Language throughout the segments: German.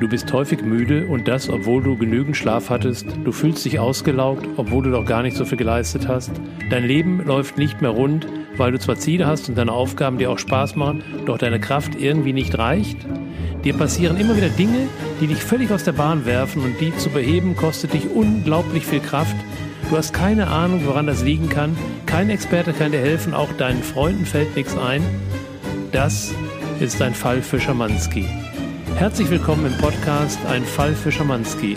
Du bist häufig müde und das, obwohl du genügend Schlaf hattest. Du fühlst dich ausgelaugt, obwohl du doch gar nicht so viel geleistet hast. Dein Leben läuft nicht mehr rund, weil du zwar Ziele hast und deine Aufgaben dir auch Spaß machen, doch deine Kraft irgendwie nicht reicht. Dir passieren immer wieder Dinge, die dich völlig aus der Bahn werfen und die zu beheben kostet dich unglaublich viel Kraft. Du hast keine Ahnung, woran das liegen kann. Kein Experte kann dir helfen, auch deinen Freunden fällt nichts ein. Das ist ein Fall für Schamanski. Herzlich willkommen im Podcast Ein Fall für Schamanski.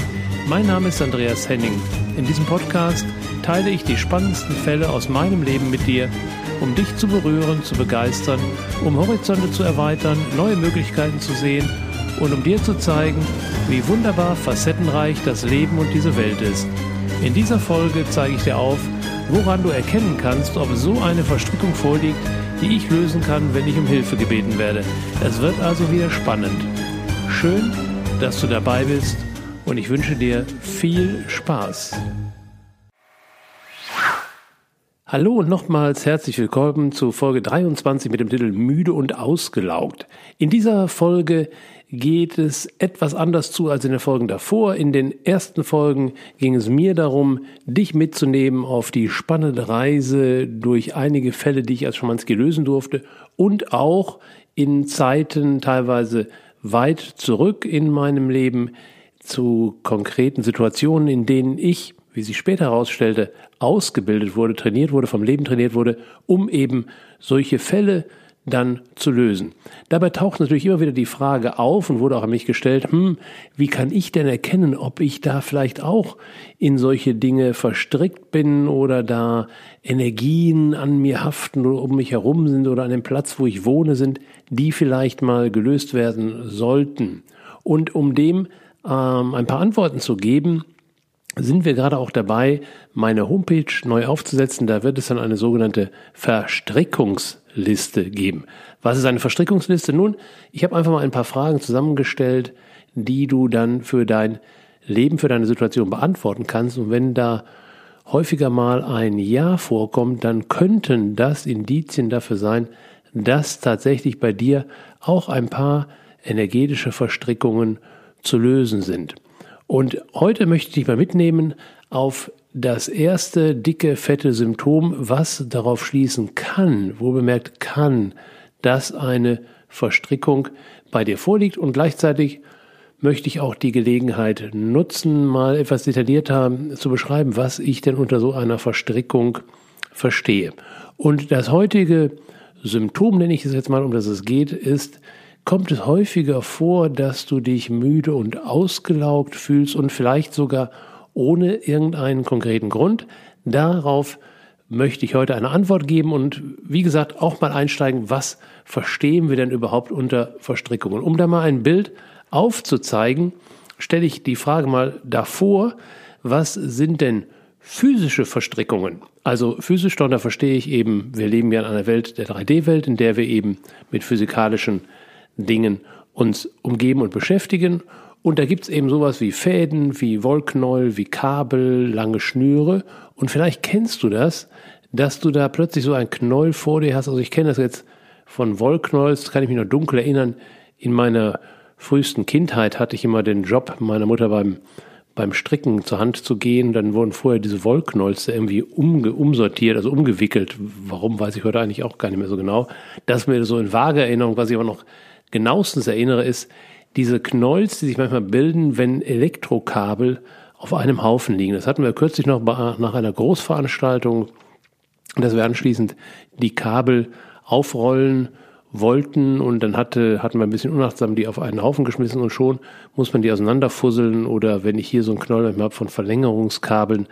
Mein Name ist Andreas Henning. In diesem Podcast teile ich die spannendsten Fälle aus meinem Leben mit dir, um dich zu berühren, zu begeistern, um Horizonte zu erweitern, neue Möglichkeiten zu sehen und um dir zu zeigen, wie wunderbar facettenreich das Leben und diese Welt ist. In dieser Folge zeige ich dir auf, woran du erkennen kannst, ob so eine Verstrickung vorliegt, die ich lösen kann, wenn ich um Hilfe gebeten werde. Es wird also wieder spannend. Schön, dass du dabei bist und ich wünsche dir viel Spaß. Hallo und nochmals herzlich willkommen zu Folge 23 mit dem Titel Müde und ausgelaugt. In dieser Folge geht es etwas anders zu als in den Folgen davor. In den ersten Folgen ging es mir darum, dich mitzunehmen auf die spannende Reise durch einige Fälle, die ich als Schamanski lösen durfte und auch in Zeiten teilweise weit zurück in meinem Leben zu konkreten Situationen, in denen ich, wie sich später herausstellte, ausgebildet wurde, trainiert wurde, vom Leben trainiert wurde, um eben solche Fälle dann zu lösen. Dabei taucht natürlich immer wieder die Frage auf und wurde auch an mich gestellt, hm, wie kann ich denn erkennen, ob ich da vielleicht auch in solche Dinge verstrickt bin oder da Energien an mir haften oder um mich herum sind oder an dem Platz, wo ich wohne, sind, die vielleicht mal gelöst werden sollten. Und um dem ähm, ein paar Antworten zu geben, sind wir gerade auch dabei, meine Homepage neu aufzusetzen. Da wird es dann eine sogenannte Verstrickungsliste geben. Was ist eine Verstrickungsliste? Nun, ich habe einfach mal ein paar Fragen zusammengestellt, die du dann für dein Leben, für deine Situation beantworten kannst. Und wenn da häufiger mal ein Ja vorkommt, dann könnten das Indizien dafür sein, dass tatsächlich bei dir auch ein paar energetische Verstrickungen zu lösen sind. Und heute möchte ich dich mal mitnehmen auf das erste dicke, fette Symptom, was darauf schließen kann, wo bemerkt kann, dass eine Verstrickung bei dir vorliegt und gleichzeitig möchte ich auch die Gelegenheit nutzen, mal etwas detaillierter zu beschreiben, was ich denn unter so einer Verstrickung verstehe. Und das heutige Symptom, nenne ich es jetzt mal, um das es geht, ist kommt es häufiger vor, dass du dich müde und ausgelaugt fühlst und vielleicht sogar ohne irgendeinen konkreten Grund. Darauf möchte ich heute eine Antwort geben und wie gesagt auch mal einsteigen, was verstehen wir denn überhaupt unter Verstrickungen. Um da mal ein Bild aufzuzeigen, stelle ich die Frage mal davor, was sind denn physische Verstrickungen? Also physisch, da verstehe ich eben, wir leben ja in einer Welt der 3D-Welt, in der wir eben mit physikalischen Dingen uns umgeben und beschäftigen. Und da gibt's eben sowas wie Fäden, wie Wollknäuel, wie Kabel, lange Schnüre. Und vielleicht kennst du das, dass du da plötzlich so ein Knäuel vor dir hast. Also ich kenne das jetzt von Wollknäuels, kann ich mich noch dunkel erinnern. In meiner frühesten Kindheit hatte ich immer den Job meiner Mutter beim, beim Stricken zur Hand zu gehen. Dann wurden vorher diese Wollknäuels irgendwie umge, umsortiert, also umgewickelt. Warum, weiß ich heute eigentlich auch gar nicht mehr so genau. Das ist mir so in vage Erinnerung, was ich aber noch genauestens erinnere, ist diese Knolls, die sich manchmal bilden, wenn Elektrokabel auf einem Haufen liegen. Das hatten wir kürzlich noch nach einer Großveranstaltung, dass wir anschließend die Kabel aufrollen wollten und dann hatte, hatten wir ein bisschen unachtsam die auf einen Haufen geschmissen und schon muss man die auseinanderfusseln oder wenn ich hier so einen Knoll habe von Verlängerungskabeln,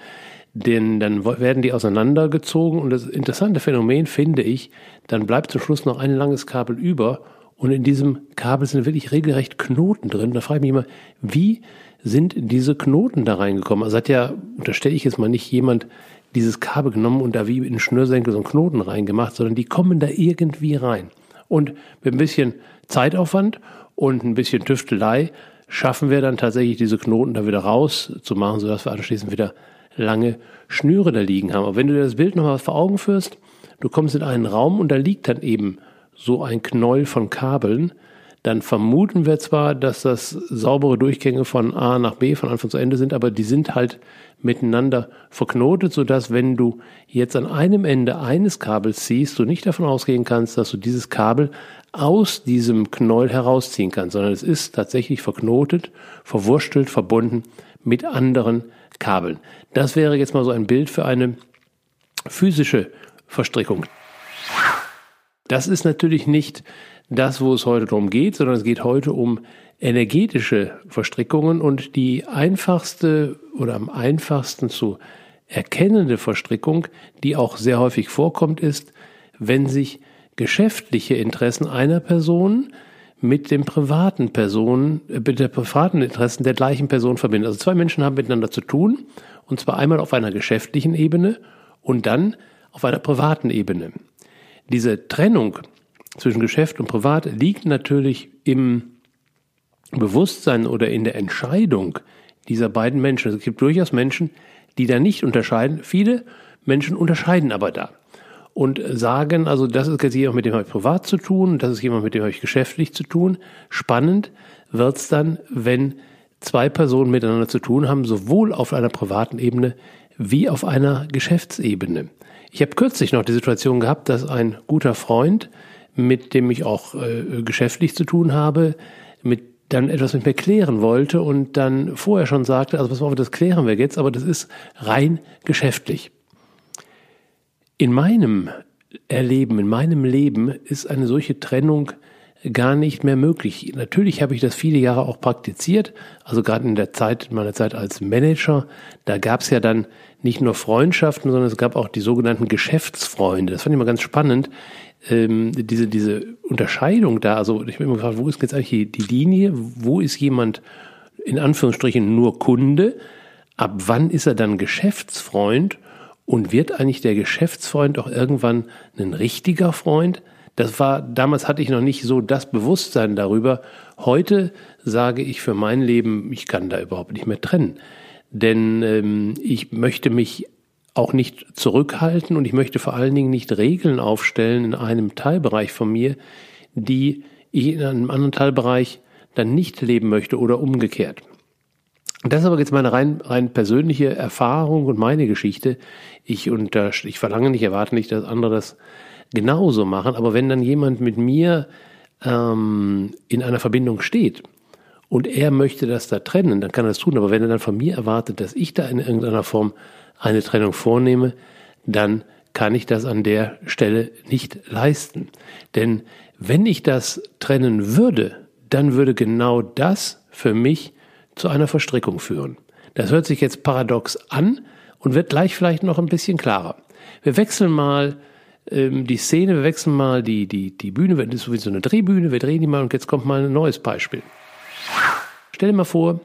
denn dann werden die auseinandergezogen und das interessante Phänomen finde ich, dann bleibt zum Schluss noch ein langes Kabel über und in diesem Kabel sind wirklich regelrecht Knoten drin. Da frage ich mich immer, wie sind diese Knoten da reingekommen? Also hat ja, unterstelle ich jetzt mal nicht jemand dieses Kabel genommen und da wie in Schnürsenkel so einen Knoten reingemacht, sondern die kommen da irgendwie rein. Und mit ein bisschen Zeitaufwand und ein bisschen Tüftelei schaffen wir dann tatsächlich diese Knoten da wieder rauszumachen, sodass wir anschließend wieder lange Schnüre da liegen haben. Aber wenn du dir das Bild nochmal vor Augen führst, du kommst in einen Raum und da liegt dann eben so ein Knäuel von Kabeln, dann vermuten wir zwar, dass das saubere Durchgänge von A nach B von Anfang zu Ende sind, aber die sind halt miteinander verknotet, sodass wenn du jetzt an einem Ende eines Kabels ziehst, du nicht davon ausgehen kannst, dass du dieses Kabel aus diesem Knäuel herausziehen kannst, sondern es ist tatsächlich verknotet, verwurstelt, verbunden mit anderen Kabeln. Das wäre jetzt mal so ein Bild für eine physische Verstrickung. Das ist natürlich nicht das, wo es heute darum geht, sondern es geht heute um energetische Verstrickungen und die einfachste oder am einfachsten zu erkennende Verstrickung, die auch sehr häufig vorkommt, ist, wenn sich geschäftliche Interessen einer Person mit dem privaten Personen, äh, mit der privaten Interessen der gleichen Person verbinden. Also zwei Menschen haben miteinander zu tun, und zwar einmal auf einer geschäftlichen Ebene und dann auf einer privaten Ebene. Diese Trennung zwischen Geschäft und Privat liegt natürlich im Bewusstsein oder in der Entscheidung dieser beiden Menschen. Es gibt durchaus Menschen, die da nicht unterscheiden. Viele Menschen unterscheiden aber da und sagen, also das ist jetzt jemand, mit dem habe ich privat zu tun, das ist jemand, mit dem habe ich geschäftlich zu tun. Spannend wird's dann, wenn zwei Personen miteinander zu tun haben, sowohl auf einer privaten Ebene wie auf einer Geschäftsebene. Ich habe kürzlich noch die Situation gehabt, dass ein guter Freund mit dem ich auch äh, geschäftlich zu tun habe, mit dann etwas mit mir klären wollte und dann vorher schon sagte, also was auf, das klären wir jetzt, aber das ist rein geschäftlich. In meinem Erleben, in meinem Leben ist eine solche Trennung gar nicht mehr möglich. Natürlich habe ich das viele Jahre auch praktiziert, also gerade in der Zeit, in meiner Zeit als Manager, da gab es ja dann nicht nur Freundschaften, sondern es gab auch die sogenannten Geschäftsfreunde. Das fand ich mal ganz spannend ähm, diese, diese Unterscheidung da, also ich bin immer gefragt, wo ist jetzt eigentlich die Linie, wo ist jemand in Anführungsstrichen nur Kunde, ab wann ist er dann Geschäftsfreund und wird eigentlich der Geschäftsfreund auch irgendwann ein richtiger Freund? Das war, damals hatte ich noch nicht so das Bewusstsein darüber. Heute sage ich für mein Leben, ich kann da überhaupt nicht mehr trennen. Denn ähm, ich möchte mich auch nicht zurückhalten und ich möchte vor allen Dingen nicht Regeln aufstellen in einem Teilbereich von mir, die ich in einem anderen Teilbereich dann nicht leben möchte oder umgekehrt. Das ist aber jetzt meine rein, rein persönliche Erfahrung und meine Geschichte. Ich, unter, ich verlange nicht, erwarte nicht, dass andere das genauso machen, aber wenn dann jemand mit mir ähm, in einer Verbindung steht und er möchte das da trennen, dann kann er das tun. Aber wenn er dann von mir erwartet, dass ich da in irgendeiner Form eine Trennung vornehme, dann kann ich das an der Stelle nicht leisten. Denn wenn ich das trennen würde, dann würde genau das für mich zu einer Verstrickung führen. Das hört sich jetzt paradox an und wird gleich vielleicht noch ein bisschen klarer. Wir wechseln mal ähm, die Szene, wir wechseln mal die, die, die Bühne, das ist sowieso eine Drehbühne, wir drehen die mal und jetzt kommt mal ein neues Beispiel. Stell dir mal vor,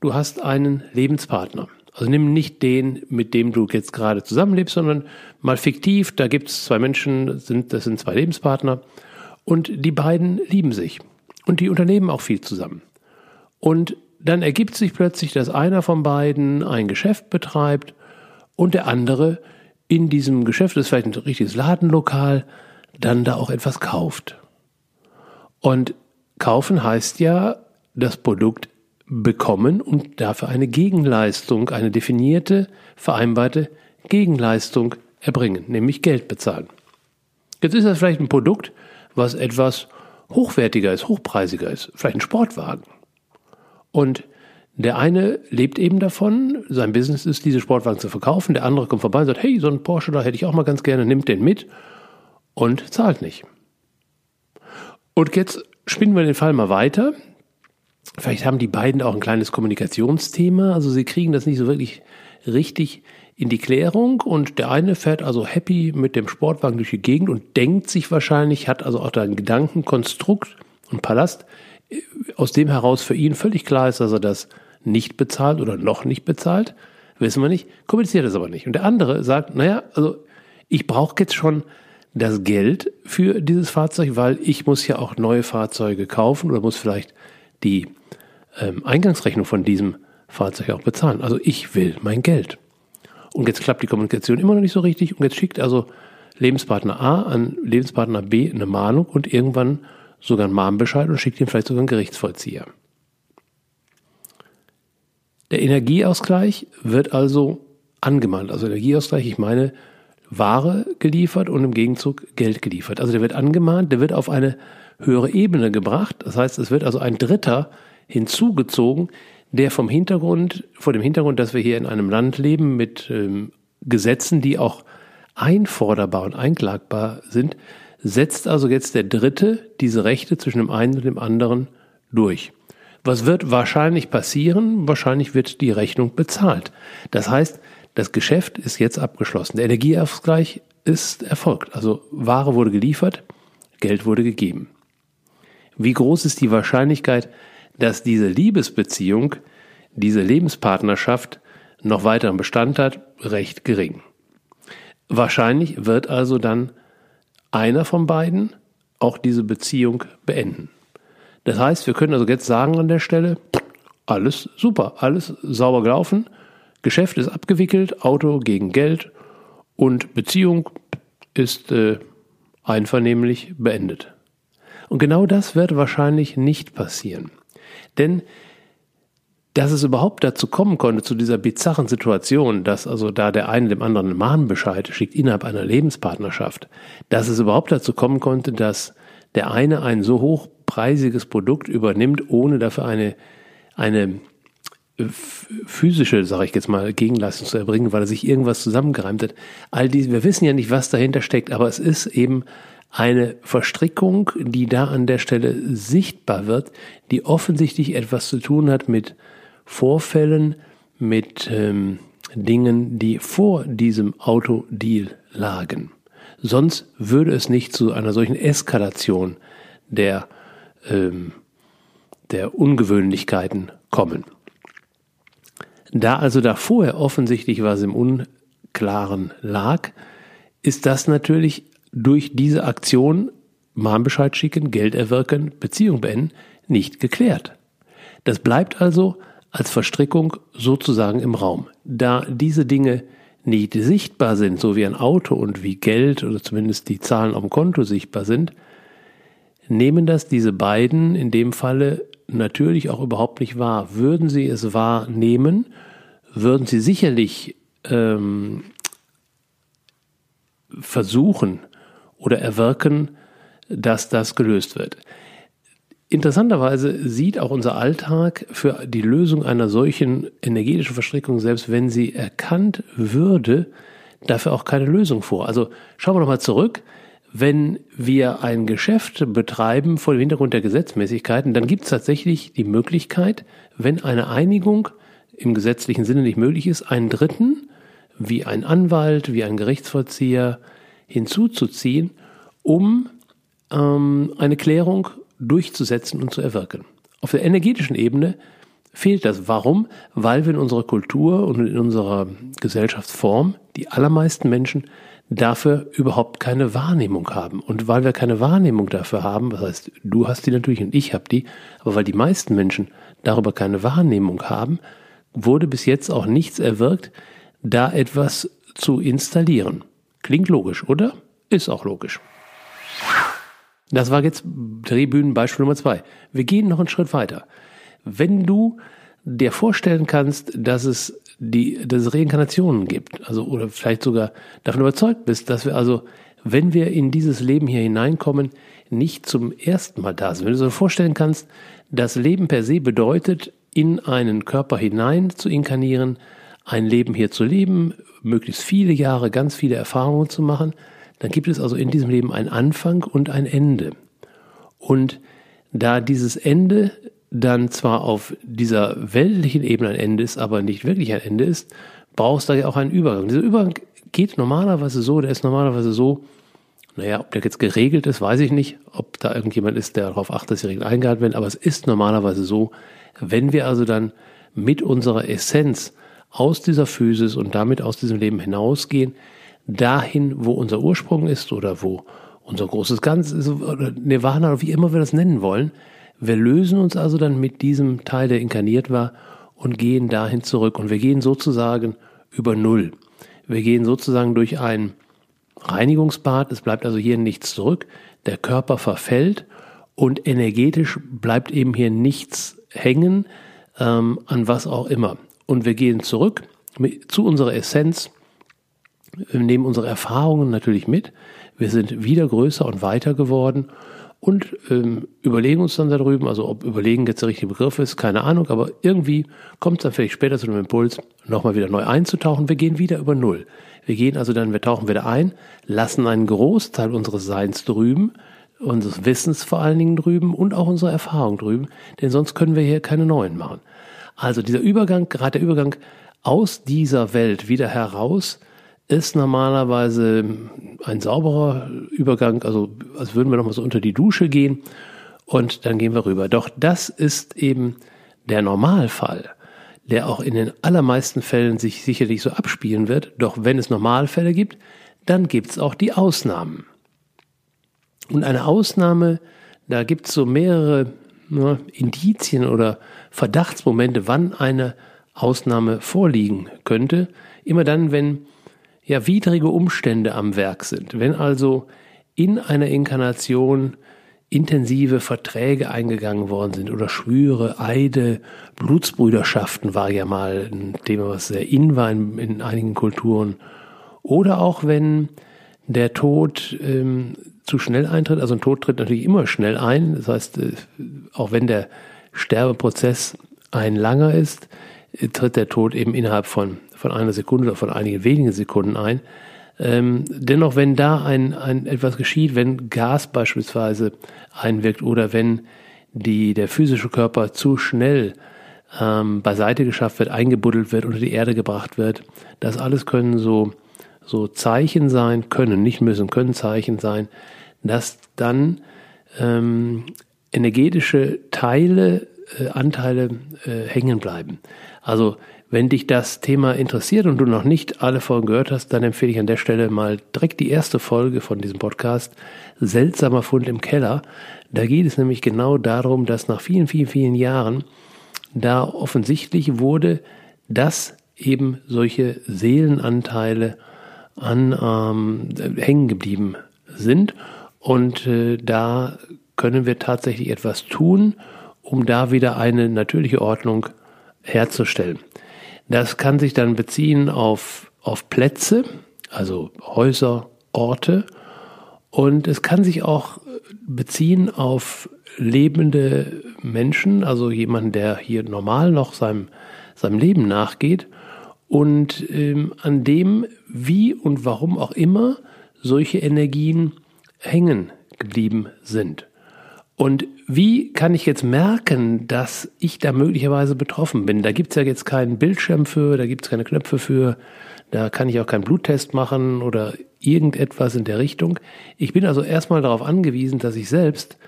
du hast einen Lebenspartner. Also nimm nicht den, mit dem du jetzt gerade zusammenlebst, sondern mal fiktiv, da gibt es zwei Menschen, sind, das sind zwei Lebenspartner und die beiden lieben sich und die unternehmen auch viel zusammen. Und dann ergibt sich plötzlich, dass einer von beiden ein Geschäft betreibt und der andere in diesem Geschäft, das ist vielleicht ein richtiges Ladenlokal, dann da auch etwas kauft. Und kaufen heißt ja, das Produkt bekommen und dafür eine Gegenleistung, eine definierte, vereinbarte Gegenleistung erbringen, nämlich Geld bezahlen. Jetzt ist das vielleicht ein Produkt, was etwas hochwertiger ist, hochpreisiger ist, vielleicht ein Sportwagen. Und der eine lebt eben davon, sein Business ist, diese Sportwagen zu verkaufen, der andere kommt vorbei und sagt, hey, so ein Porsche, da hätte ich auch mal ganz gerne, nimmt den mit und zahlt nicht. Und jetzt spinnen wir den Fall mal weiter. Vielleicht haben die beiden auch ein kleines Kommunikationsthema, also sie kriegen das nicht so wirklich richtig in die Klärung und der eine fährt also happy mit dem Sportwagen durch die Gegend und denkt sich wahrscheinlich, hat also auch da ein Gedankenkonstrukt und Palast, aus dem heraus für ihn völlig klar ist, dass er das nicht bezahlt oder noch nicht bezahlt, wissen wir nicht, kommuniziert es aber nicht. Und der andere sagt, naja, also ich brauche jetzt schon das Geld für dieses Fahrzeug, weil ich muss ja auch neue Fahrzeuge kaufen oder muss vielleicht die ähm, Eingangsrechnung von diesem Fahrzeug auch bezahlen. Also ich will mein Geld. Und jetzt klappt die Kommunikation immer noch nicht so richtig und jetzt schickt also Lebenspartner A an Lebenspartner B eine Mahnung und irgendwann sogar einen Mahnbescheid und schickt ihn vielleicht sogar einen Gerichtsvollzieher. Der Energieausgleich wird also angemahnt. Also Energieausgleich, ich meine Ware geliefert und im Gegenzug Geld geliefert. Also der wird angemahnt, der wird auf eine höhere Ebene gebracht. Das heißt, es wird also ein Dritter hinzugezogen, der vom Hintergrund, vor dem Hintergrund, dass wir hier in einem Land leben mit ähm, Gesetzen, die auch einforderbar und einklagbar sind, setzt also jetzt der Dritte diese Rechte zwischen dem einen und dem anderen durch. Was wird wahrscheinlich passieren? Wahrscheinlich wird die Rechnung bezahlt. Das heißt, das Geschäft ist jetzt abgeschlossen. Der Energieausgleich ist erfolgt. Also Ware wurde geliefert, Geld wurde gegeben. Wie groß ist die Wahrscheinlichkeit, dass diese Liebesbeziehung, diese Lebenspartnerschaft noch weiteren Bestand hat? Recht gering. Wahrscheinlich wird also dann einer von beiden auch diese Beziehung beenden. Das heißt, wir können also jetzt sagen an der Stelle, alles super, alles sauber gelaufen, Geschäft ist abgewickelt, Auto gegen Geld und Beziehung ist äh, einvernehmlich beendet. Und genau das wird wahrscheinlich nicht passieren. Denn dass es überhaupt dazu kommen konnte, zu dieser bizarren Situation, dass also da der eine dem anderen einen Mahnbescheid schickt innerhalb einer Lebenspartnerschaft, dass es überhaupt dazu kommen konnte, dass der eine ein so hochpreisiges Produkt übernimmt, ohne dafür eine, eine physische, sage ich jetzt mal, Gegenleistung zu erbringen, weil er sich irgendwas zusammengereimt hat. All diese, wir wissen ja nicht, was dahinter steckt, aber es ist eben eine Verstrickung, die da an der Stelle sichtbar wird, die offensichtlich etwas zu tun hat mit Vorfällen, mit ähm, Dingen, die vor diesem Autodeal lagen. Sonst würde es nicht zu einer solchen Eskalation der, ähm, der Ungewöhnlichkeiten kommen. Da also da vorher offensichtlich was im Unklaren lag, ist das natürlich durch diese Aktion Mahnbescheid schicken, Geld erwirken, Beziehung beenden, nicht geklärt. Das bleibt also als Verstrickung sozusagen im Raum. Da diese Dinge nicht sichtbar sind, so wie ein Auto und wie Geld oder zumindest die Zahlen dem Konto sichtbar sind, nehmen das diese beiden in dem Falle natürlich auch überhaupt nicht wahr. Würden sie es wahrnehmen, würden sie sicherlich ähm, versuchen oder erwirken, dass das gelöst wird. Interessanterweise sieht auch unser Alltag für die Lösung einer solchen energetischen Verstrickung, selbst wenn sie erkannt würde, dafür auch keine Lösung vor. Also schauen wir nochmal zurück. Wenn wir ein Geschäft betreiben vor dem Hintergrund der Gesetzmäßigkeiten, dann gibt es tatsächlich die Möglichkeit, wenn eine Einigung im gesetzlichen Sinne nicht möglich ist, einen Dritten, wie ein Anwalt, wie ein Gerichtsvollzieher, hinzuzuziehen, um ähm, eine Klärung durchzusetzen und zu erwirken. Auf der energetischen Ebene fehlt das. Warum? Weil wir in unserer Kultur und in unserer Gesellschaftsform die allermeisten Menschen dafür überhaupt keine Wahrnehmung haben. Und weil wir keine Wahrnehmung dafür haben, das heißt, du hast die natürlich und ich habe die, aber weil die meisten Menschen darüber keine Wahrnehmung haben, wurde bis jetzt auch nichts erwirkt, da etwas zu installieren. Klingt logisch, oder? Ist auch logisch. Das war jetzt Drehbühnenbeispiel Nummer zwei. Wir gehen noch einen Schritt weiter. Wenn du dir vorstellen kannst, dass es die, dass es Reinkarnationen gibt, also oder vielleicht sogar davon überzeugt bist, dass wir also, wenn wir in dieses Leben hier hineinkommen, nicht zum ersten Mal da sind. Wenn du dir vorstellen kannst, das Leben per se bedeutet, in einen Körper hinein zu inkarnieren, ein Leben hier zu leben, möglichst viele Jahre, ganz viele Erfahrungen zu machen, dann gibt es also in diesem Leben einen Anfang und ein Ende. Und da dieses Ende dann zwar auf dieser weltlichen Ebene ein Ende ist, aber nicht wirklich ein Ende ist, brauchst du da ja auch einen Übergang. Dieser Übergang geht normalerweise so, der ist normalerweise so, naja, ob der jetzt geregelt ist, weiß ich nicht, ob da irgendjemand ist, der darauf achtet, dass die Regeln eingehalten werden, aber es ist normalerweise so, wenn wir also dann mit unserer Essenz aus dieser Physis und damit aus diesem Leben hinausgehen, dahin, wo unser Ursprung ist oder wo unser großes Ganz ist, Nirvana oder wie immer wir das nennen wollen. Wir lösen uns also dann mit diesem Teil, der inkarniert war, und gehen dahin zurück. Und wir gehen sozusagen über Null. Wir gehen sozusagen durch ein Reinigungsbad. Es bleibt also hier nichts zurück. Der Körper verfällt Und energetisch bleibt eben hier nichts hängen, ähm, an was auch immer. Und wir gehen zurück mit, zu unserer Essenz, wir nehmen unsere Erfahrungen natürlich mit. Wir sind wieder größer und weiter geworden und ähm, überlegen uns dann darüber, also ob überlegen jetzt der richtige Begriff ist, keine Ahnung, aber irgendwie kommt es dann vielleicht später zu einem Impuls, nochmal wieder neu einzutauchen. Wir gehen wieder über Null. Wir gehen also dann, wir tauchen wieder ein, lassen einen Großteil unseres Seins drüben, unseres Wissens vor allen Dingen drüben und auch unsere Erfahrung drüben, denn sonst können wir hier keine neuen machen. Also dieser Übergang, gerade der Übergang aus dieser Welt wieder heraus, ist normalerweise ein sauberer Übergang, also als würden wir nochmal so unter die Dusche gehen und dann gehen wir rüber. Doch das ist eben der Normalfall, der auch in den allermeisten Fällen sich sicherlich so abspielen wird. Doch wenn es Normalfälle gibt, dann gibt es auch die Ausnahmen. Und eine Ausnahme, da gibt es so mehrere ne, Indizien oder Verdachtsmomente, wann eine Ausnahme vorliegen könnte. Immer dann, wenn ja widrige Umstände am Werk sind. Wenn also in einer Inkarnation intensive Verträge eingegangen worden sind oder Schwüre, Eide, Blutsbrüderschaften war ja mal ein Thema, was sehr in war in, in einigen Kulturen. Oder auch wenn der Tod ähm, zu schnell eintritt, also ein Tod tritt natürlich immer schnell ein, das heißt, äh, auch wenn der Sterbeprozess ein langer ist, äh, tritt der Tod eben innerhalb von von einer Sekunde oder von einigen wenigen Sekunden ein. Ähm, dennoch, wenn da ein, ein etwas geschieht, wenn Gas beispielsweise einwirkt oder wenn die, der physische Körper zu schnell ähm, beiseite geschafft wird, eingebuddelt wird, unter die Erde gebracht wird, das alles können so, so Zeichen sein, können, nicht müssen, können Zeichen sein, dass dann ähm, energetische Teile, äh, Anteile äh, hängen bleiben. Also wenn dich das Thema interessiert und du noch nicht alle Folgen gehört hast, dann empfehle ich an der Stelle mal direkt die erste Folge von diesem Podcast, Seltsamer Fund im Keller. Da geht es nämlich genau darum, dass nach vielen, vielen, vielen Jahren da offensichtlich wurde, dass eben solche Seelenanteile an ähm, hängen geblieben sind. Und äh, da können wir tatsächlich etwas tun, um da wieder eine natürliche Ordnung herzustellen. Das kann sich dann beziehen auf, auf Plätze, also Häuser, Orte. Und es kann sich auch beziehen auf lebende Menschen, also jemanden, der hier normal noch seinem, seinem Leben nachgeht und ähm, an dem, wie und warum auch immer, solche Energien hängen geblieben sind. Und wie kann ich jetzt merken, dass ich da möglicherweise betroffen bin? Da gibt's ja jetzt keinen Bildschirm für, da gibt's keine Knöpfe für, da kann ich auch keinen Bluttest machen oder irgendetwas in der Richtung. Ich bin also erstmal darauf angewiesen, dass ich selbst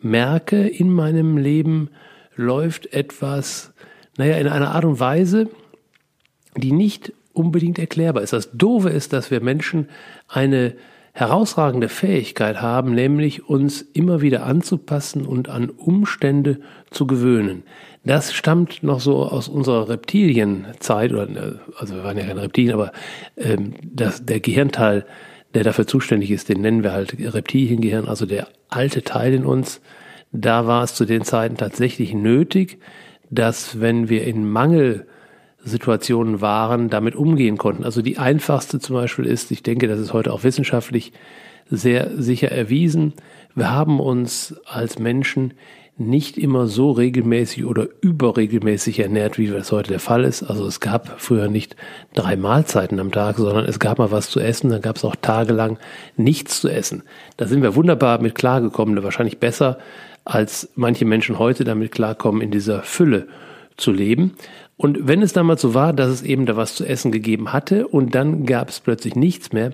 merke, in meinem Leben läuft etwas, naja, in einer Art und Weise, die nicht unbedingt erklärbar ist. Das Doofe ist, dass wir Menschen eine herausragende Fähigkeit haben, nämlich uns immer wieder anzupassen und an Umstände zu gewöhnen. Das stammt noch so aus unserer Reptilienzeit, oder also wir waren ja keine Reptilien, aber ähm, das, der Gehirnteil, der dafür zuständig ist, den nennen wir halt Reptiliengehirn, also der alte Teil in uns. Da war es zu den Zeiten tatsächlich nötig, dass wenn wir in Mangel Situationen waren, damit umgehen konnten. Also die einfachste zum Beispiel ist, ich denke, das ist heute auch wissenschaftlich sehr sicher erwiesen, wir haben uns als Menschen nicht immer so regelmäßig oder überregelmäßig ernährt, wie das heute der Fall ist. Also es gab früher nicht drei Mahlzeiten am Tag, sondern es gab mal was zu essen, dann gab es auch tagelang nichts zu essen. Da sind wir wunderbar mit klargekommen, wahrscheinlich besser als manche Menschen heute damit klarkommen, in dieser Fülle zu leben. Und wenn es damals so war, dass es eben da was zu essen gegeben hatte und dann gab es plötzlich nichts mehr,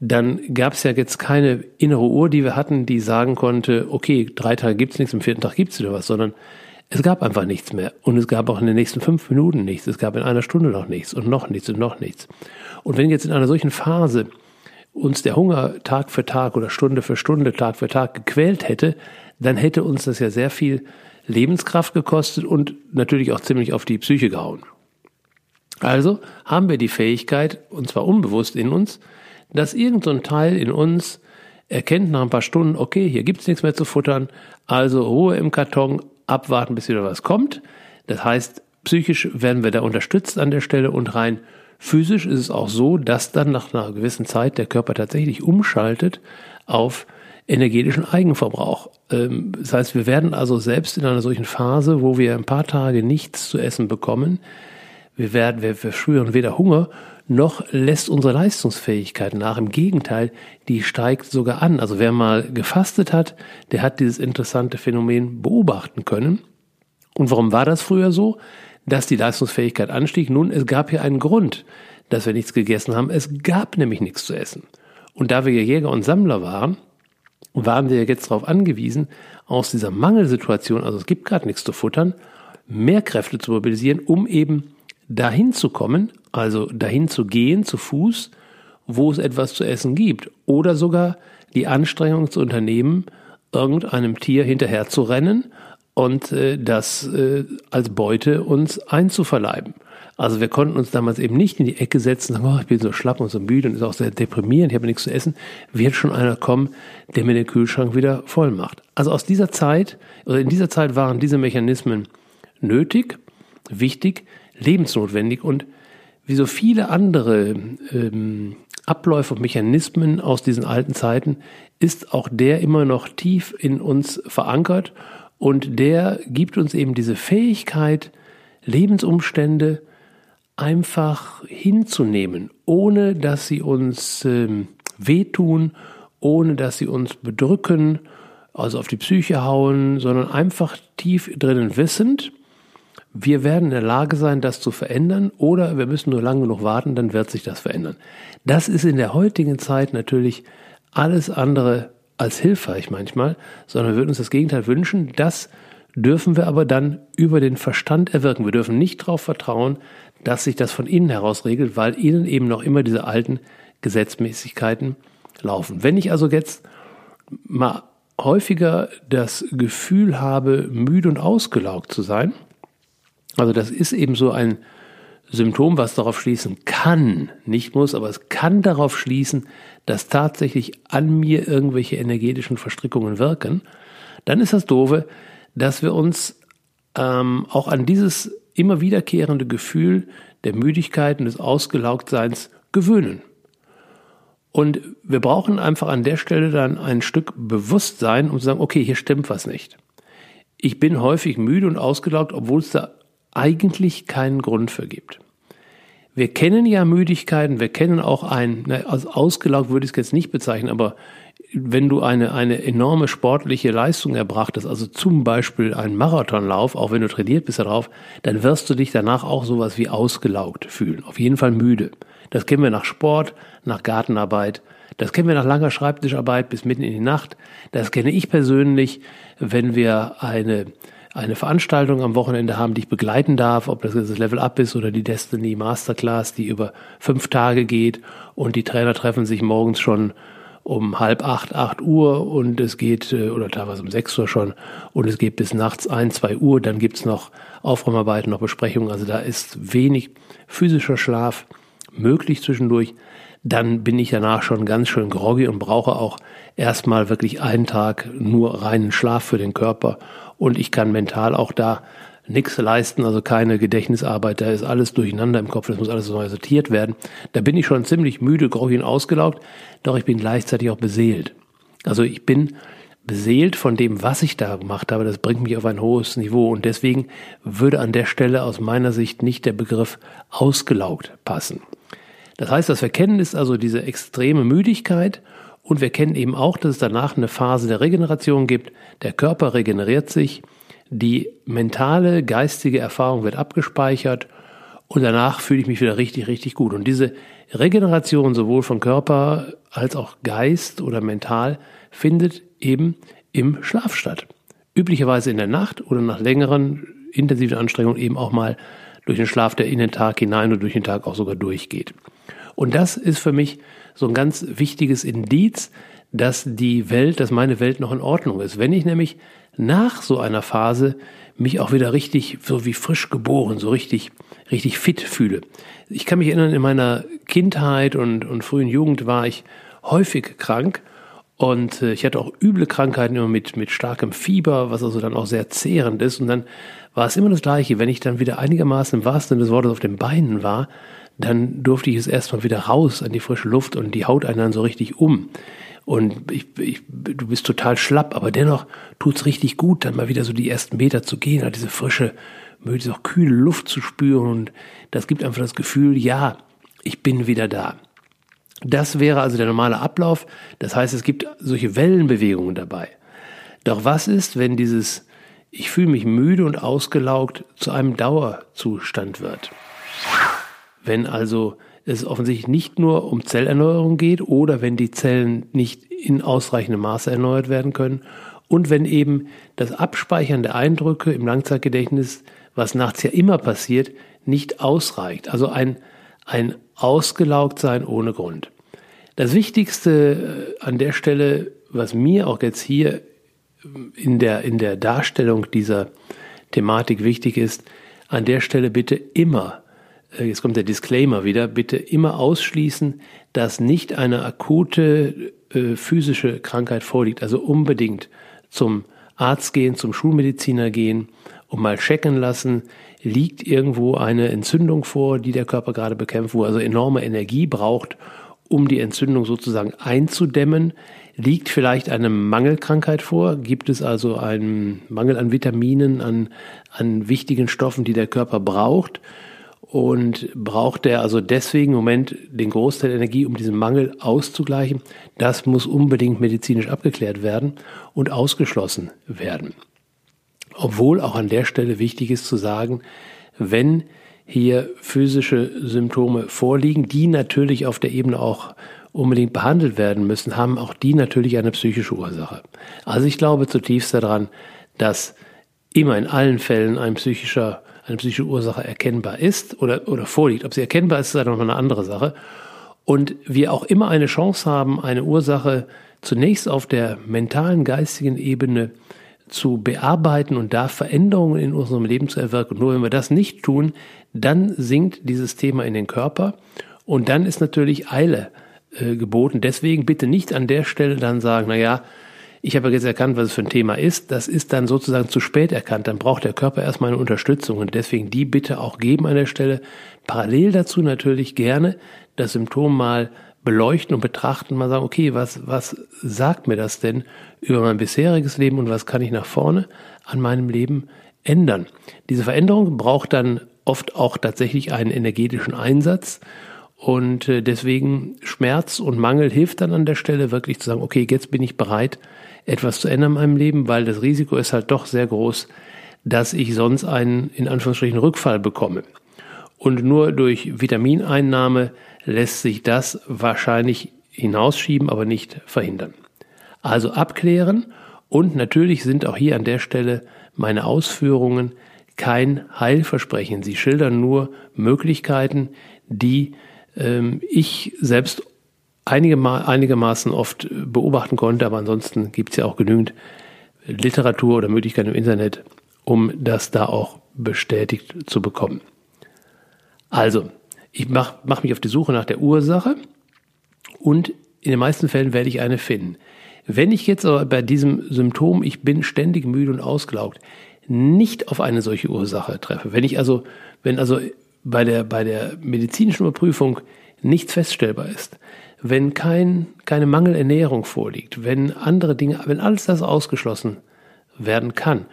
dann gab es ja jetzt keine innere Uhr, die wir hatten, die sagen konnte, okay, drei Tage gibt's nichts, am vierten Tag gibt's wieder was, sondern es gab einfach nichts mehr. Und es gab auch in den nächsten fünf Minuten nichts. Es gab in einer Stunde noch nichts und noch nichts und noch nichts. Und wenn jetzt in einer solchen Phase uns der Hunger Tag für Tag oder Stunde für Stunde, Tag für Tag gequält hätte, dann hätte uns das ja sehr viel Lebenskraft gekostet und natürlich auch ziemlich auf die Psyche gehauen. Also haben wir die Fähigkeit, und zwar unbewusst in uns, dass irgendein so Teil in uns erkennt nach ein paar Stunden, okay, hier gibt's nichts mehr zu futtern, also Ruhe im Karton, abwarten, bis wieder was kommt. Das heißt, psychisch werden wir da unterstützt an der Stelle und rein physisch ist es auch so, dass dann nach einer gewissen Zeit der Körper tatsächlich umschaltet auf energetischen Eigenverbrauch. Ähm, das heißt, wir werden also selbst in einer solchen Phase, wo wir ein paar Tage nichts zu essen bekommen, wir werden, wir verspüren weder Hunger noch lässt unsere Leistungsfähigkeit nach. Im Gegenteil, die steigt sogar an. Also wer mal gefastet hat, der hat dieses interessante Phänomen beobachten können. Und warum war das früher so, dass die Leistungsfähigkeit anstieg? Nun, es gab hier einen Grund, dass wir nichts gegessen haben. Es gab nämlich nichts zu essen. Und da wir Jäger und Sammler waren, waren wir jetzt darauf angewiesen, aus dieser Mangelsituation, also es gibt gerade nichts zu futtern, mehr Kräfte zu mobilisieren, um eben dahin zu kommen, also dahin zu gehen zu Fuß, wo es etwas zu essen gibt, oder sogar die Anstrengung zu unternehmen, irgendeinem Tier hinterher zu rennen und äh, das äh, als Beute uns einzuverleiben. Also wir konnten uns damals eben nicht in die Ecke setzen, sagen, oh, ich bin so schlapp und so müde und ist auch sehr deprimierend, ich habe nichts zu essen. Wird schon einer kommen, der mir den Kühlschrank wieder voll macht. Also aus dieser Zeit, oder in dieser Zeit waren diese Mechanismen nötig, wichtig, lebensnotwendig und wie so viele andere ähm, Abläufe und Mechanismen aus diesen alten Zeiten ist auch der immer noch tief in uns verankert und der gibt uns eben diese Fähigkeit, Lebensumstände einfach hinzunehmen, ohne dass sie uns ähm, wehtun, ohne dass sie uns bedrücken, also auf die Psyche hauen, sondern einfach tief drinnen wissend, wir werden in der Lage sein, das zu verändern oder wir müssen nur lange genug warten, dann wird sich das verändern. Das ist in der heutigen Zeit natürlich alles andere als hilfreich manchmal, sondern wir würden uns das Gegenteil wünschen. Das dürfen wir aber dann über den Verstand erwirken. Wir dürfen nicht darauf vertrauen, dass sich das von innen heraus regelt, weil ihnen eben noch immer diese alten Gesetzmäßigkeiten laufen. Wenn ich also jetzt mal häufiger das Gefühl habe, müde und ausgelaugt zu sein, also das ist eben so ein Symptom, was darauf schließen kann, nicht muss, aber es kann darauf schließen, dass tatsächlich an mir irgendwelche energetischen Verstrickungen wirken, dann ist das doofe, dass wir uns ähm, auch an dieses immer wiederkehrende Gefühl der Müdigkeit und des Ausgelaugtseins gewöhnen. Und wir brauchen einfach an der Stelle dann ein Stück Bewusstsein, um zu sagen, okay, hier stimmt was nicht. Ich bin häufig müde und ausgelaugt, obwohl es da eigentlich keinen Grund für gibt. Wir kennen ja Müdigkeiten, wir kennen auch ein, als ausgelaugt würde ich es jetzt nicht bezeichnen, aber wenn du eine, eine enorme sportliche Leistung erbracht hast, also zum Beispiel einen Marathonlauf, auch wenn du trainiert bist darauf, dann wirst du dich danach auch sowas wie ausgelaugt fühlen. Auf jeden Fall müde. Das kennen wir nach Sport, nach Gartenarbeit, das kennen wir nach langer Schreibtischarbeit bis mitten in die Nacht. Das kenne ich persönlich, wenn wir eine eine Veranstaltung am Wochenende haben, die ich begleiten darf, ob das jetzt das Level Up ist oder die Destiny Masterclass, die über fünf Tage geht und die Trainer treffen sich morgens schon um halb acht, acht Uhr und es geht, äh, oder teilweise um sechs Uhr schon, und es geht bis nachts ein, zwei Uhr, dann gibt's noch Aufräumarbeiten, noch Besprechungen, also da ist wenig physischer Schlaf möglich zwischendurch. Dann bin ich danach schon ganz schön groggy und brauche auch erstmal wirklich einen Tag nur reinen Schlaf für den Körper. Und ich kann mental auch da nichts leisten, also keine Gedächtnisarbeit, da ist alles durcheinander im Kopf, das muss alles neu sortiert werden. Da bin ich schon ziemlich müde, groggy und ausgelaugt, doch ich bin gleichzeitig auch beseelt. Also ich bin beseelt von dem, was ich da gemacht habe, das bringt mich auf ein hohes Niveau und deswegen würde an der Stelle aus meiner Sicht nicht der Begriff ausgelaugt passen. Das heißt, das Verkennen ist also diese extreme Müdigkeit und wir kennen eben auch, dass es danach eine Phase der Regeneration gibt. Der Körper regeneriert sich, die mentale, geistige Erfahrung wird abgespeichert und danach fühle ich mich wieder richtig, richtig gut. Und diese Regeneration sowohl von Körper als auch Geist oder mental findet eben im Schlaf statt. Üblicherweise in der Nacht oder nach längeren intensiven Anstrengungen eben auch mal durch den Schlaf, der in den Tag hinein und durch den Tag auch sogar durchgeht. Und das ist für mich so ein ganz wichtiges Indiz, dass die Welt, dass meine Welt noch in Ordnung ist. Wenn ich nämlich nach so einer Phase mich auch wieder richtig, so wie frisch geboren, so richtig, richtig fit fühle. Ich kann mich erinnern, in meiner Kindheit und, und frühen Jugend war ich häufig krank Und äh, ich hatte auch üble Krankheiten immer mit, mit starkem Fieber, was also dann auch sehr zehrend ist. Und dann war es immer das Gleiche. Wenn ich dann wieder einigermaßen im wahrsten Sinne des Wortes auf den Beinen war, dann durfte ich es erstmal wieder raus an die frische Luft und die haut einen dann so richtig um. Und ich, ich, du bist total schlapp, aber dennoch tut's richtig gut, dann mal wieder so die ersten Meter zu gehen, halt diese frische, möglichst auch kühle Luft zu spüren. Und das gibt einfach das Gefühl, ja, ich bin wieder da. Das wäre also der normale Ablauf. Das heißt, es gibt solche Wellenbewegungen dabei. Doch was ist, wenn dieses Ich fühle mich müde und ausgelaugt zu einem Dauerzustand wird? Wenn also es offensichtlich nicht nur um Zellerneuerung geht oder wenn die Zellen nicht in ausreichendem Maße erneuert werden können und wenn eben das Abspeichern der Eindrücke im Langzeitgedächtnis, was nachts ja immer passiert, nicht ausreicht. Also ein, ein ausgelaugt sein ohne Grund. Das Wichtigste äh, an der Stelle, was mir auch jetzt hier in der, in der Darstellung dieser Thematik wichtig ist, an der Stelle bitte immer, äh, jetzt kommt der Disclaimer wieder, bitte immer ausschließen, dass nicht eine akute äh, physische Krankheit vorliegt. Also unbedingt zum Arzt gehen, zum Schulmediziner gehen und mal checken lassen, liegt irgendwo eine Entzündung vor, die der Körper gerade bekämpft, wo also enorme Energie braucht, um die Entzündung sozusagen einzudämmen. Liegt vielleicht eine Mangelkrankheit vor? Gibt es also einen Mangel an Vitaminen, an, an wichtigen Stoffen, die der Körper braucht? Und braucht er also deswegen im Moment den Großteil Energie, um diesen Mangel auszugleichen? Das muss unbedingt medizinisch abgeklärt werden und ausgeschlossen werden. Obwohl auch an der Stelle wichtig ist zu sagen, wenn hier physische Symptome vorliegen, die natürlich auf der Ebene auch unbedingt behandelt werden müssen, haben auch die natürlich eine psychische Ursache. Also ich glaube zutiefst daran, dass immer in allen Fällen ein psychischer, eine psychische Ursache erkennbar ist oder, oder vorliegt. Ob sie erkennbar ist, ist dann nochmal eine andere Sache. Und wir auch immer eine Chance haben, eine Ursache zunächst auf der mentalen, geistigen Ebene zu bearbeiten und da Veränderungen in unserem Leben zu erwirken. Nur wenn wir das nicht tun, dann sinkt dieses Thema in den Körper und dann ist natürlich Eile äh, geboten. Deswegen bitte nicht an der Stelle dann sagen, na ja, ich habe jetzt erkannt, was es für ein Thema ist. Das ist dann sozusagen zu spät erkannt. Dann braucht der Körper erstmal eine Unterstützung und deswegen die bitte auch geben an der Stelle. Parallel dazu natürlich gerne das Symptom mal beleuchten und betrachten, mal sagen, okay, was, was sagt mir das denn über mein bisheriges Leben und was kann ich nach vorne an meinem Leben ändern? Diese Veränderung braucht dann oft auch tatsächlich einen energetischen Einsatz und äh, deswegen Schmerz und Mangel hilft dann an der Stelle wirklich zu sagen, okay, jetzt bin ich bereit, etwas zu ändern in meinem Leben, weil das Risiko ist halt doch sehr groß, dass ich sonst einen, in Anführungsstrichen, Rückfall bekomme. Und nur durch Vitamineinnahme lässt sich das wahrscheinlich hinausschieben, aber nicht verhindern. Also abklären und natürlich sind auch hier an der Stelle meine Ausführungen kein Heilversprechen. Sie schildern nur Möglichkeiten, die ähm, ich selbst einige, einigermaßen oft beobachten konnte, aber ansonsten gibt es ja auch genügend Literatur oder Möglichkeiten im Internet, um das da auch bestätigt zu bekommen. Also, ich mache mach mich auf die Suche nach der Ursache und in den meisten Fällen werde ich eine finden. Wenn ich jetzt aber bei diesem Symptom, ich bin ständig müde und ausgelaugt, nicht auf eine solche Ursache treffe, wenn ich also, wenn also bei der, bei der medizinischen Überprüfung nichts feststellbar ist, wenn kein, keine Mangelernährung vorliegt, wenn andere Dinge, wenn alles das ausgeschlossen werden kann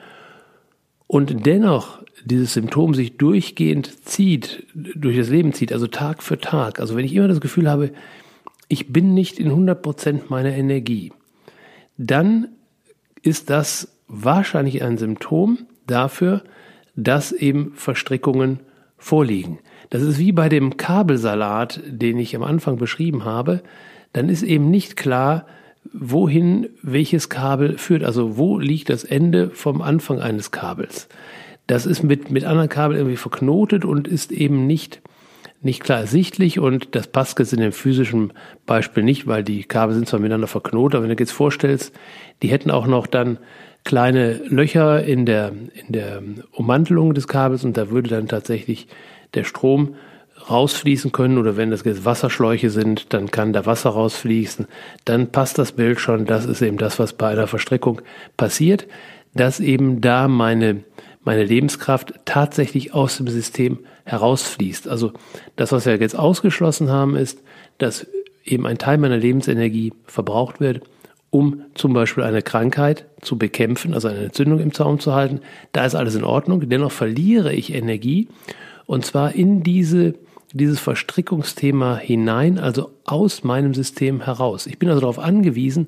und dennoch dieses Symptom sich durchgehend zieht, durch das Leben zieht, also Tag für Tag, also wenn ich immer das Gefühl habe, ich bin nicht in 100 Prozent meiner Energie, dann ist das wahrscheinlich ein Symptom dafür, dass eben Verstrickungen vorliegen. Das ist wie bei dem Kabelsalat, den ich am Anfang beschrieben habe. Dann ist eben nicht klar, wohin welches Kabel führt. Also wo liegt das Ende vom Anfang eines Kabels? Das ist mit, mit anderen Kabeln irgendwie verknotet und ist eben nicht, nicht klar ersichtlich und das passt jetzt in dem physischen Beispiel nicht, weil die Kabel sind zwar miteinander verknotet, aber wenn du dir jetzt vorstellst, die hätten auch noch dann kleine Löcher in der, in der Ummantelung des Kabels und da würde dann tatsächlich der Strom rausfließen können oder wenn das jetzt Wasserschläuche sind, dann kann da Wasser rausfließen. Dann passt das Bild schon. Das ist eben das, was bei einer Verstrickung passiert, dass eben da meine, meine Lebenskraft tatsächlich aus dem System herausfließt. Also das, was wir jetzt ausgeschlossen haben, ist, dass eben ein Teil meiner Lebensenergie verbraucht wird, um zum Beispiel eine Krankheit zu bekämpfen, also eine Entzündung im Zaum zu halten. Da ist alles in Ordnung. Dennoch verliere ich Energie und zwar in diese, dieses Verstrickungsthema hinein, also aus meinem System heraus. Ich bin also darauf angewiesen,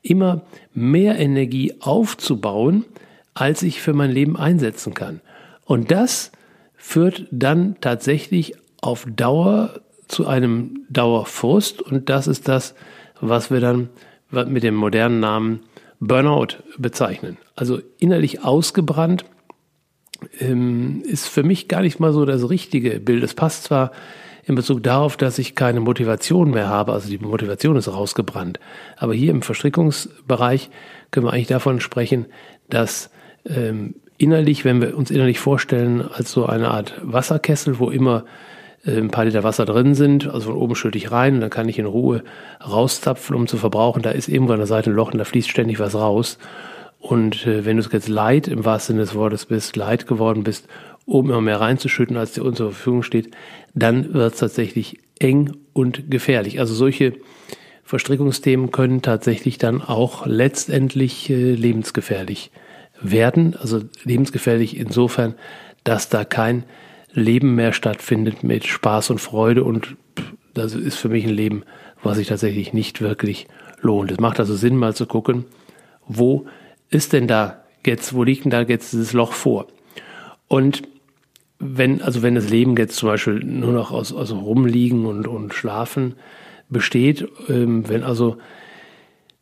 immer mehr Energie aufzubauen, als ich für mein Leben einsetzen kann. Und das führt dann tatsächlich auf Dauer zu einem Dauerfrust und das ist das, was wir dann mit dem modernen Namen Burnout bezeichnen. Also innerlich ausgebrannt ähm, ist für mich gar nicht mal so das richtige Bild. Es passt zwar in Bezug darauf, dass ich keine Motivation mehr habe, also die Motivation ist rausgebrannt. Aber hier im Verstrickungsbereich können wir eigentlich davon sprechen, dass ähm, innerlich, wenn wir uns innerlich vorstellen, als so eine Art Wasserkessel, wo immer äh, ein paar Liter Wasser drin sind, also von oben schütte ich rein und dann kann ich in Ruhe rauszapfen, um zu verbrauchen. Da ist irgendwo an der Seite ein Loch und da fließt ständig was raus. Und äh, wenn du jetzt leid im wahrsten Sinne des Wortes bist, leid geworden bist, um immer mehr reinzuschütten, als dir uns zur Verfügung steht, dann wird es tatsächlich eng und gefährlich. Also solche Verstrickungsthemen können tatsächlich dann auch letztendlich äh, lebensgefährlich werden. Also lebensgefährlich insofern, dass da kein Leben mehr stattfindet mit Spaß und Freude und das ist für mich ein Leben, was sich tatsächlich nicht wirklich lohnt. Es macht also Sinn, mal zu gucken, wo ist denn da jetzt, wo liegt denn da jetzt dieses Loch vor? Und wenn, also wenn das Leben jetzt zum Beispiel nur noch aus, aus Rumliegen und, und Schlafen besteht, ähm, wenn also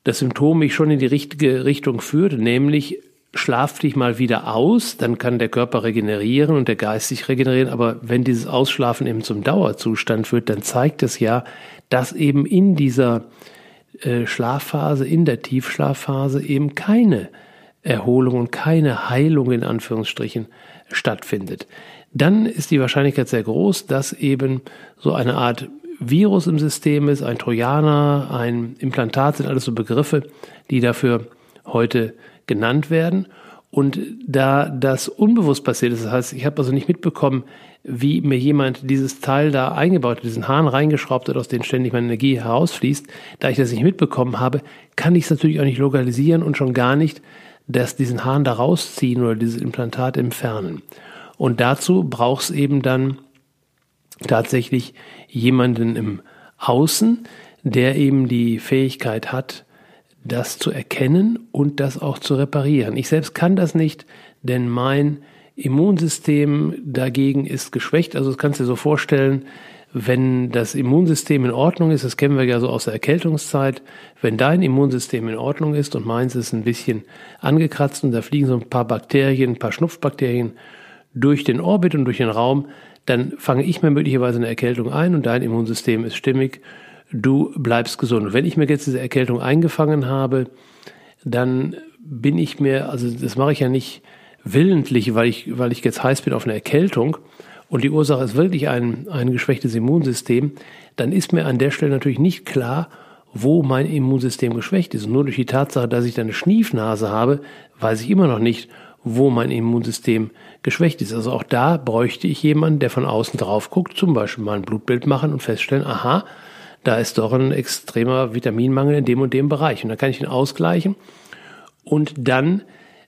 das Symptom mich schon in die richtige Richtung führt, nämlich schlaf dich mal wieder aus, dann kann der Körper regenerieren und der Geist sich regenerieren. Aber wenn dieses Ausschlafen eben zum Dauerzustand führt, dann zeigt es ja, dass eben in dieser äh, Schlafphase, in der Tiefschlafphase eben keine Erholung und keine Heilung in Anführungsstrichen stattfindet. Dann ist die Wahrscheinlichkeit sehr groß, dass eben so eine Art Virus im System ist, ein Trojaner, ein Implantat sind alles so Begriffe, die dafür heute genannt werden. Und da das unbewusst passiert ist, das heißt, ich habe also nicht mitbekommen, wie mir jemand dieses Teil da eingebaut hat, diesen Hahn reingeschraubt hat, aus dem ständig meine Energie herausfließt, da ich das nicht mitbekommen habe, kann ich es natürlich auch nicht lokalisieren und schon gar nicht dass diesen Hahn da rausziehen oder dieses Implantat entfernen. Und dazu braucht es eben dann tatsächlich jemanden im Außen, der eben die Fähigkeit hat, das zu erkennen und das auch zu reparieren. Ich selbst kann das nicht, denn mein Immunsystem dagegen ist geschwächt. Also das kannst du dir so vorstellen, wenn das Immunsystem in Ordnung ist, das kennen wir ja so aus der Erkältungszeit, wenn dein Immunsystem in Ordnung ist und meins ist ein bisschen angekratzt und da fliegen so ein paar Bakterien, ein paar Schnupfbakterien durch den Orbit und durch den Raum, dann fange ich mir möglicherweise eine Erkältung ein und dein Immunsystem ist stimmig du bleibst gesund. Und wenn ich mir jetzt diese Erkältung eingefangen habe, dann bin ich mir, also das mache ich ja nicht willentlich, weil ich, weil ich jetzt heiß bin auf eine Erkältung und die Ursache ist wirklich ein, ein geschwächtes Immunsystem, dann ist mir an der Stelle natürlich nicht klar, wo mein Immunsystem geschwächt ist. Und nur durch die Tatsache, dass ich da eine Schniefnase habe, weiß ich immer noch nicht, wo mein Immunsystem geschwächt ist. Also auch da bräuchte ich jemanden, der von außen drauf guckt, zum Beispiel mal ein Blutbild machen und feststellen, aha, da ist doch ein extremer Vitaminmangel in dem und dem Bereich. Und dann kann ich ihn ausgleichen und dann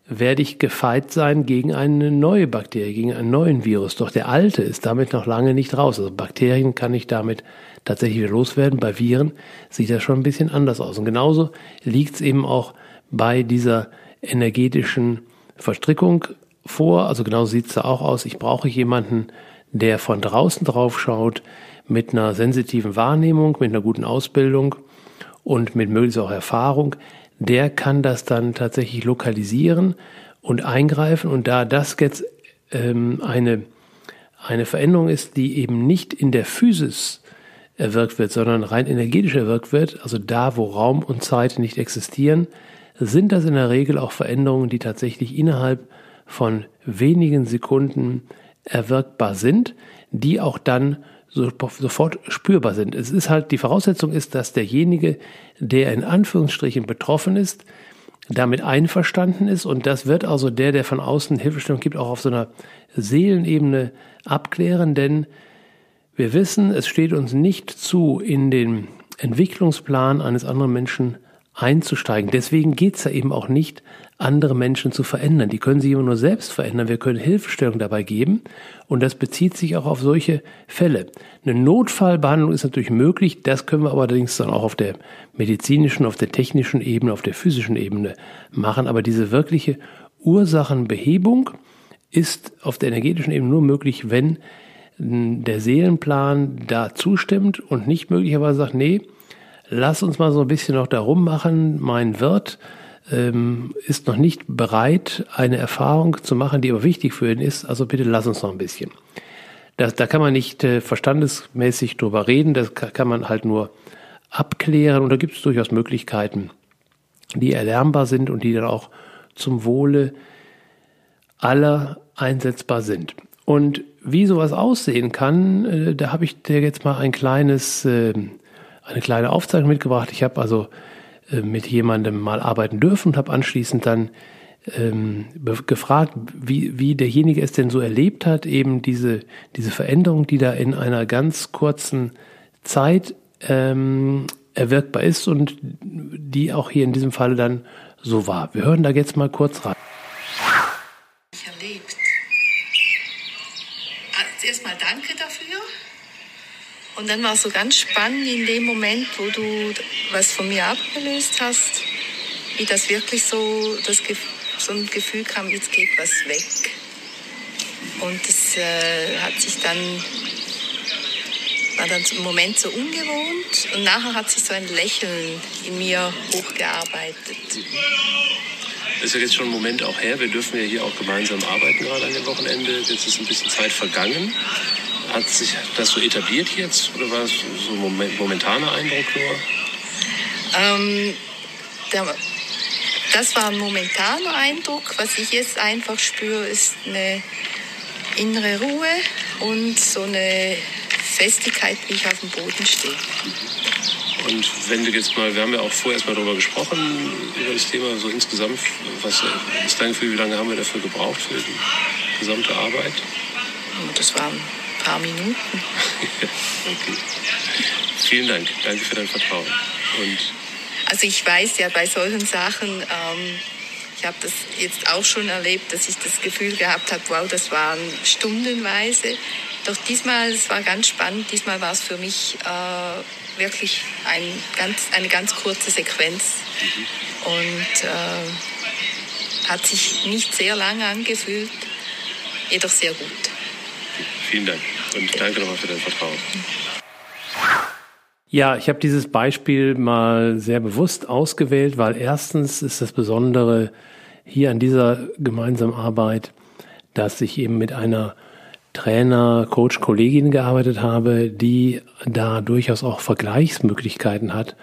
werde ich gefeit sein gegen eine neue Bakterie, gegen einen neuen Virus. Doch der alte ist damit noch lange nicht raus. Also Bakterien kann ich damit tatsächlich loswerden. Bei Viren sieht das schon ein bisschen anders aus. Und genauso liegt es eben auch bei dieser energetischen Verstrickung vor. Also genauso sieht es da auch aus. Ich brauche jemanden, der von draußen drauf schaut, mit einer sensitiven Wahrnehmung, mit einer guten Ausbildung und mit möglichst auch Erfahrung, der kann das dann tatsächlich lokalisieren und eingreifen. Und da das jetzt ähm, eine, eine Veränderung ist, die eben nicht in der Physis erwirkt wird, sondern rein energetisch erwirkt wird, also da, wo Raum und Zeit nicht existieren, sind das in der Regel auch Veränderungen, die tatsächlich innerhalb von wenigen Sekunden erwirkbar sind, die auch dann sofort spürbar sind. Es ist halt, die Voraussetzung ist, dass derjenige, der in Anführungsstrichen betroffen ist, damit einverstanden ist und das wird also der, der von außen Hilfestellung gibt, auch auf so einer Seelenebene abklären, denn wir wissen, es steht uns nicht zu, in den Entwicklungsplan eines anderen Menschen einzusteigen. Deswegen geht es ja eben auch nicht, andere Menschen zu verändern. Die können sich immer nur selbst verändern. Wir können Hilfestellung dabei geben. Und das bezieht sich auch auf solche Fälle. Eine Notfallbehandlung ist natürlich möglich. Das können wir allerdings dann auch auf der medizinischen, auf der technischen Ebene, auf der physischen Ebene machen. Aber diese wirkliche Ursachenbehebung ist auf der energetischen Ebene nur möglich, wenn der Seelenplan da zustimmt und nicht möglicherweise sagt, nee, lass uns mal so ein bisschen noch darum machen. Mein Wirt ähm, ist noch nicht bereit, eine Erfahrung zu machen, die aber wichtig für ihn ist. Also bitte lass uns noch ein bisschen. Das, da kann man nicht äh, verstandesmäßig drüber reden, das kann man halt nur abklären und da gibt es durchaus Möglichkeiten, die erlernbar sind und die dann auch zum Wohle aller einsetzbar sind. Und wie sowas aussehen kann, äh, da habe ich dir jetzt mal ein kleines, äh, eine kleine Aufzeichnung mitgebracht. Ich habe also äh, mit jemandem mal arbeiten dürfen und habe anschließend dann ähm, gefragt, wie, wie derjenige es denn so erlebt hat, eben diese, diese Veränderung, die da in einer ganz kurzen Zeit ähm, erwirkbar ist und die auch hier in diesem Falle dann so war. Wir hören da jetzt mal kurz rein. Ich erlebt. Also zuerst mal danke dafür. Und dann war es so ganz spannend in dem Moment, wo du was von mir abgelöst hast, wie das wirklich so, das, so ein Gefühl kam, jetzt geht was weg. Und es äh, hat sich dann, war dann im Moment so ungewohnt und nachher hat sich so ein Lächeln in mir hochgearbeitet. Das ist ja jetzt schon ein Moment auch her. Wir dürfen ja hier auch gemeinsam arbeiten gerade an dem Wochenende. Jetzt ist ein bisschen Zeit vergangen. Hat sich das so etabliert jetzt oder war es so ein moment, momentaner Eindruck nur? Ähm, der, das war ein momentaner Eindruck. Was ich jetzt einfach spüre, ist eine innere Ruhe und so eine Festigkeit, wie ich auf dem Boden stehe. Und wenn du jetzt mal, wir haben ja auch vorher erst mal darüber gesprochen, über das Thema so insgesamt, was ist dein Gefühl, wie lange haben wir dafür gebraucht für die gesamte Arbeit? Das waren paar Minuten. okay. Vielen Dank. Danke für dein Vertrauen. Und also ich weiß ja bei solchen Sachen, ähm, ich habe das jetzt auch schon erlebt, dass ich das Gefühl gehabt habe, wow, das waren stundenweise. Doch diesmal, es war ganz spannend, diesmal war es für mich äh, wirklich ein ganz, eine ganz kurze Sequenz. Mhm. Und äh, hat sich nicht sehr lange angefühlt, jedoch sehr gut. Vielen Dank und danke nochmal für dein Vertrauen. Ja, ich habe dieses Beispiel mal sehr bewusst ausgewählt, weil erstens ist das Besondere hier an dieser gemeinsamen Arbeit, dass ich eben mit einer Trainer, Coach, Kollegin gearbeitet habe, die da durchaus auch Vergleichsmöglichkeiten hat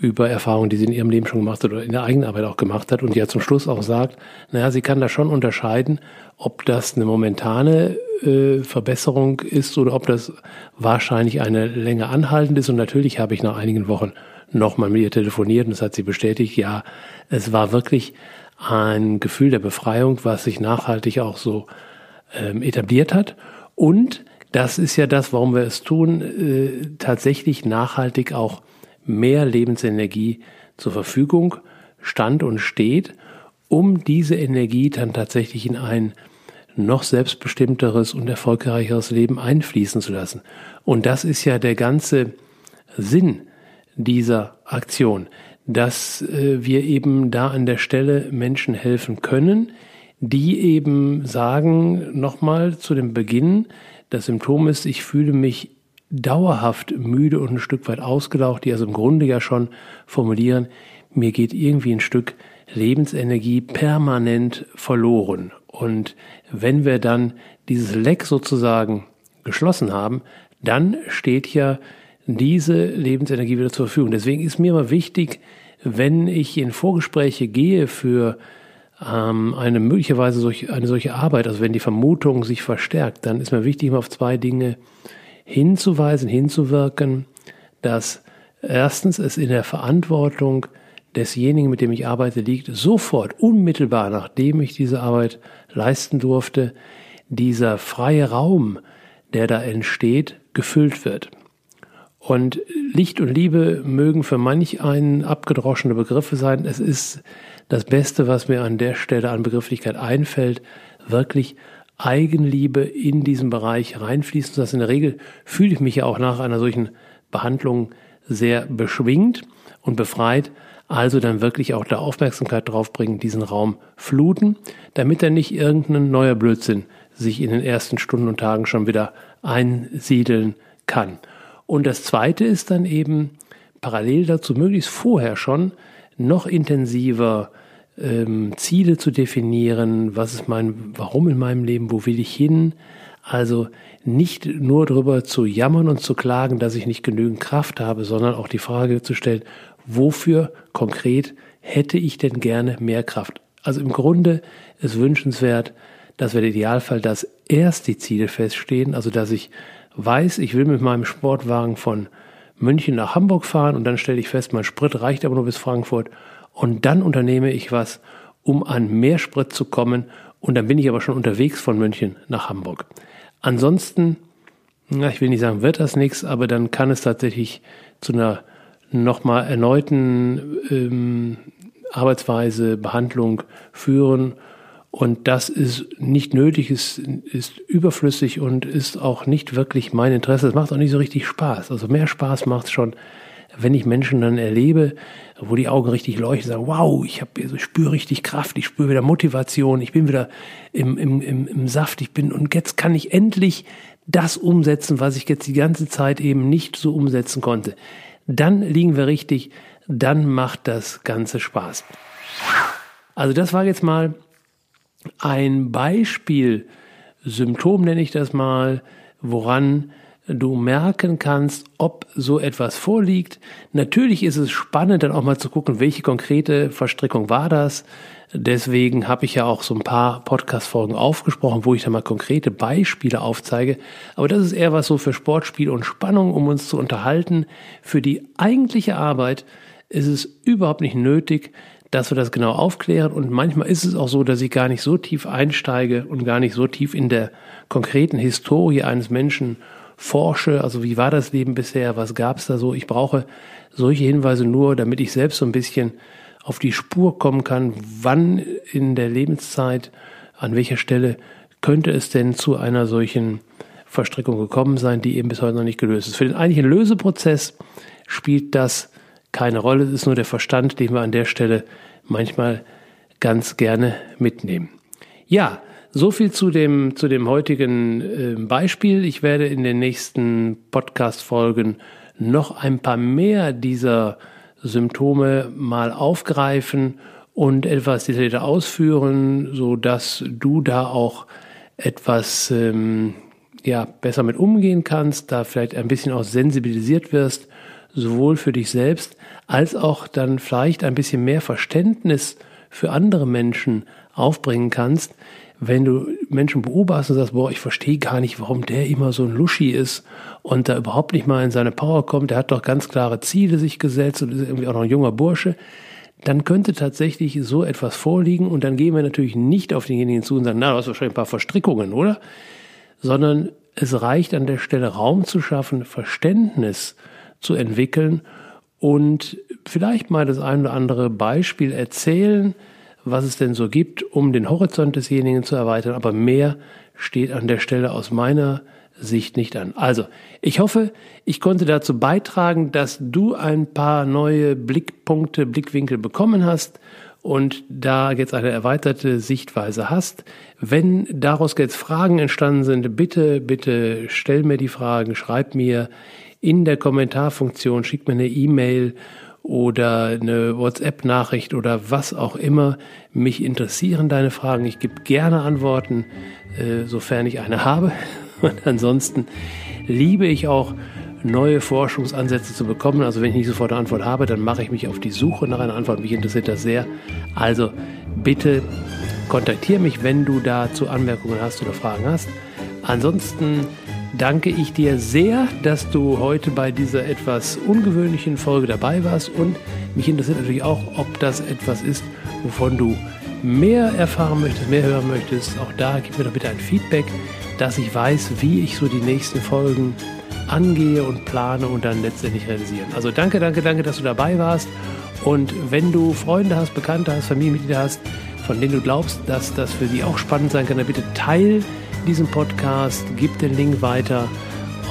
über Erfahrungen, die sie in ihrem Leben schon gemacht hat oder in der eigenen Arbeit auch gemacht hat und ja zum Schluss auch sagt, naja, sie kann da schon unterscheiden, ob das eine momentane äh, Verbesserung ist oder ob das wahrscheinlich eine länger anhaltend ist. Und natürlich habe ich nach einigen Wochen nochmal mit ihr telefoniert und das hat sie bestätigt, ja, es war wirklich ein Gefühl der Befreiung, was sich nachhaltig auch so ähm, etabliert hat. Und das ist ja das, warum wir es tun, äh, tatsächlich nachhaltig auch mehr Lebensenergie zur Verfügung stand und steht, um diese Energie dann tatsächlich in ein noch selbstbestimmteres und erfolgreicheres Leben einfließen zu lassen. Und das ist ja der ganze Sinn dieser Aktion, dass äh, wir eben da an der Stelle Menschen helfen können, die eben sagen, nochmal zu dem Beginn, das Symptom ist, ich fühle mich dauerhaft müde und ein Stück weit ausgelaucht, die also im Grunde ja schon formulieren, mir geht irgendwie ein Stück Lebensenergie permanent verloren. Und wenn wir dann dieses Leck sozusagen geschlossen haben, dann steht ja diese Lebensenergie wieder zur Verfügung. Deswegen ist mir immer wichtig, wenn ich in Vorgespräche gehe für ähm, eine möglicherweise solch, eine solche Arbeit, also wenn die Vermutung sich verstärkt, dann ist mir wichtig, immer auf zwei Dinge hinzuweisen, hinzuwirken, dass erstens es in der Verantwortung desjenigen, mit dem ich arbeite, liegt, sofort, unmittelbar nachdem ich diese Arbeit leisten durfte, dieser freie Raum, der da entsteht, gefüllt wird. Und Licht und Liebe mögen für manch einen abgedroschene Begriffe sein. Es ist das Beste, was mir an der Stelle an Begrifflichkeit einfällt, wirklich Eigenliebe in diesen Bereich reinfließen lassen. In der Regel fühle ich mich ja auch nach einer solchen Behandlung sehr beschwingt und befreit. Also dann wirklich auch der Aufmerksamkeit draufbringen, diesen Raum fluten, damit er nicht irgendein neuer Blödsinn sich in den ersten Stunden und Tagen schon wieder einsiedeln kann. Und das Zweite ist dann eben parallel dazu möglichst vorher schon noch intensiver ähm, Ziele zu definieren, was ist mein, warum in meinem Leben, wo will ich hin? Also nicht nur darüber zu jammern und zu klagen, dass ich nicht genügend Kraft habe, sondern auch die Frage zu stellen, wofür konkret hätte ich denn gerne mehr Kraft? Also im Grunde ist wünschenswert, dass wir der Idealfall, dass erst die Ziele feststehen, also dass ich weiß, ich will mit meinem Sportwagen von München nach Hamburg fahren und dann stelle ich fest, mein Sprit reicht aber nur bis Frankfurt und dann unternehme ich was, um an mehr Sprit zu kommen und dann bin ich aber schon unterwegs von München nach Hamburg. Ansonsten, na, ich will nicht sagen, wird das nichts, aber dann kann es tatsächlich zu einer nochmal erneuten ähm, Arbeitsweise, Behandlung führen und das ist nicht nötig, ist, ist überflüssig und ist auch nicht wirklich mein Interesse. Es macht auch nicht so richtig Spaß. Also mehr Spaß macht es schon, wenn ich Menschen dann erlebe, wo die Augen richtig leuchten, sagen, wow, ich habe, ich spüre richtig Kraft, ich spüre wieder Motivation, ich bin wieder im, im, im, im Saft, ich bin, und jetzt kann ich endlich das umsetzen, was ich jetzt die ganze Zeit eben nicht so umsetzen konnte. Dann liegen wir richtig, dann macht das Ganze Spaß. Also das war jetzt mal ein Beispiel, Symptom nenne ich das mal, woran du merken kannst, ob so etwas vorliegt. Natürlich ist es spannend, dann auch mal zu gucken, welche konkrete Verstrickung war das. Deswegen habe ich ja auch so ein paar Podcast-Folgen aufgesprochen, wo ich dann mal konkrete Beispiele aufzeige. Aber das ist eher was so für Sportspiel und Spannung, um uns zu unterhalten. Für die eigentliche Arbeit ist es überhaupt nicht nötig, dass wir das genau aufklären. Und manchmal ist es auch so, dass ich gar nicht so tief einsteige und gar nicht so tief in der konkreten Historie eines Menschen forsche. Also wie war das Leben bisher? Was gab es da so? Ich brauche solche Hinweise nur, damit ich selbst so ein bisschen auf die Spur kommen kann, wann in der Lebenszeit, an welcher Stelle könnte es denn zu einer solchen Verstrickung gekommen sein, die eben bis heute noch nicht gelöst ist. Für den eigentlichen Löseprozess spielt das keine Rolle. Es ist nur der Verstand, den wir an der Stelle manchmal ganz gerne mitnehmen. Ja, so viel zu dem, zu dem heutigen äh, Beispiel. Ich werde in den nächsten Podcast-Folgen noch ein paar mehr dieser Symptome mal aufgreifen und etwas detaillierter ausführen, so dass du da auch etwas ähm, ja, besser mit umgehen kannst, da vielleicht ein bisschen auch sensibilisiert wirst sowohl für dich selbst als auch dann vielleicht ein bisschen mehr Verständnis für andere Menschen aufbringen kannst, wenn du Menschen beobachtest und sagst, boah, ich verstehe gar nicht, warum der immer so ein Luschi ist und da überhaupt nicht mal in seine Power kommt, der hat doch ganz klare Ziele sich gesetzt und ist irgendwie auch noch ein junger Bursche, dann könnte tatsächlich so etwas vorliegen und dann gehen wir natürlich nicht auf denjenigen zu und sagen, na, du hast wahrscheinlich ein paar Verstrickungen, oder? Sondern es reicht an der Stelle Raum zu schaffen, Verständnis zu entwickeln und vielleicht mal das ein oder andere Beispiel erzählen, was es denn so gibt, um den Horizont desjenigen zu erweitern. Aber mehr steht an der Stelle aus meiner Sicht nicht an. Also, ich hoffe, ich konnte dazu beitragen, dass du ein paar neue Blickpunkte, Blickwinkel bekommen hast und da jetzt eine erweiterte Sichtweise hast. Wenn daraus jetzt Fragen entstanden sind, bitte, bitte stell mir die Fragen, schreib mir in der Kommentarfunktion, schick mir eine E-Mail oder eine WhatsApp-Nachricht oder was auch immer. Mich interessieren deine Fragen. Ich gebe gerne Antworten, äh, sofern ich eine habe. Und ansonsten liebe ich auch neue Forschungsansätze zu bekommen. Also wenn ich nicht sofort eine Antwort habe, dann mache ich mich auf die Suche nach einer Antwort. Mich interessiert das sehr. Also bitte kontaktiere mich, wenn du dazu Anmerkungen hast oder Fragen hast. Ansonsten danke ich dir sehr, dass du heute bei dieser etwas ungewöhnlichen Folge dabei warst und mich interessiert natürlich auch, ob das etwas ist, wovon du mehr erfahren möchtest, mehr hören möchtest. Auch da gib mir doch bitte ein Feedback, dass ich weiß, wie ich so die nächsten Folgen angehe und plane und dann letztendlich realisieren. Also danke, danke, danke, dass du dabei warst. Und wenn du Freunde hast, Bekannte hast, Familienmitglieder hast, von denen du glaubst, dass das für sie auch spannend sein kann, dann bitte teil diesen Podcast, gib den Link weiter.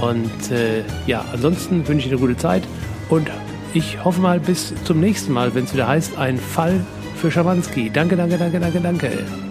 Und äh, ja, ansonsten wünsche ich dir eine gute Zeit und ich hoffe mal bis zum nächsten Mal, wenn es wieder heißt, ein Fall für Schamanski. Danke, danke, danke, danke, danke.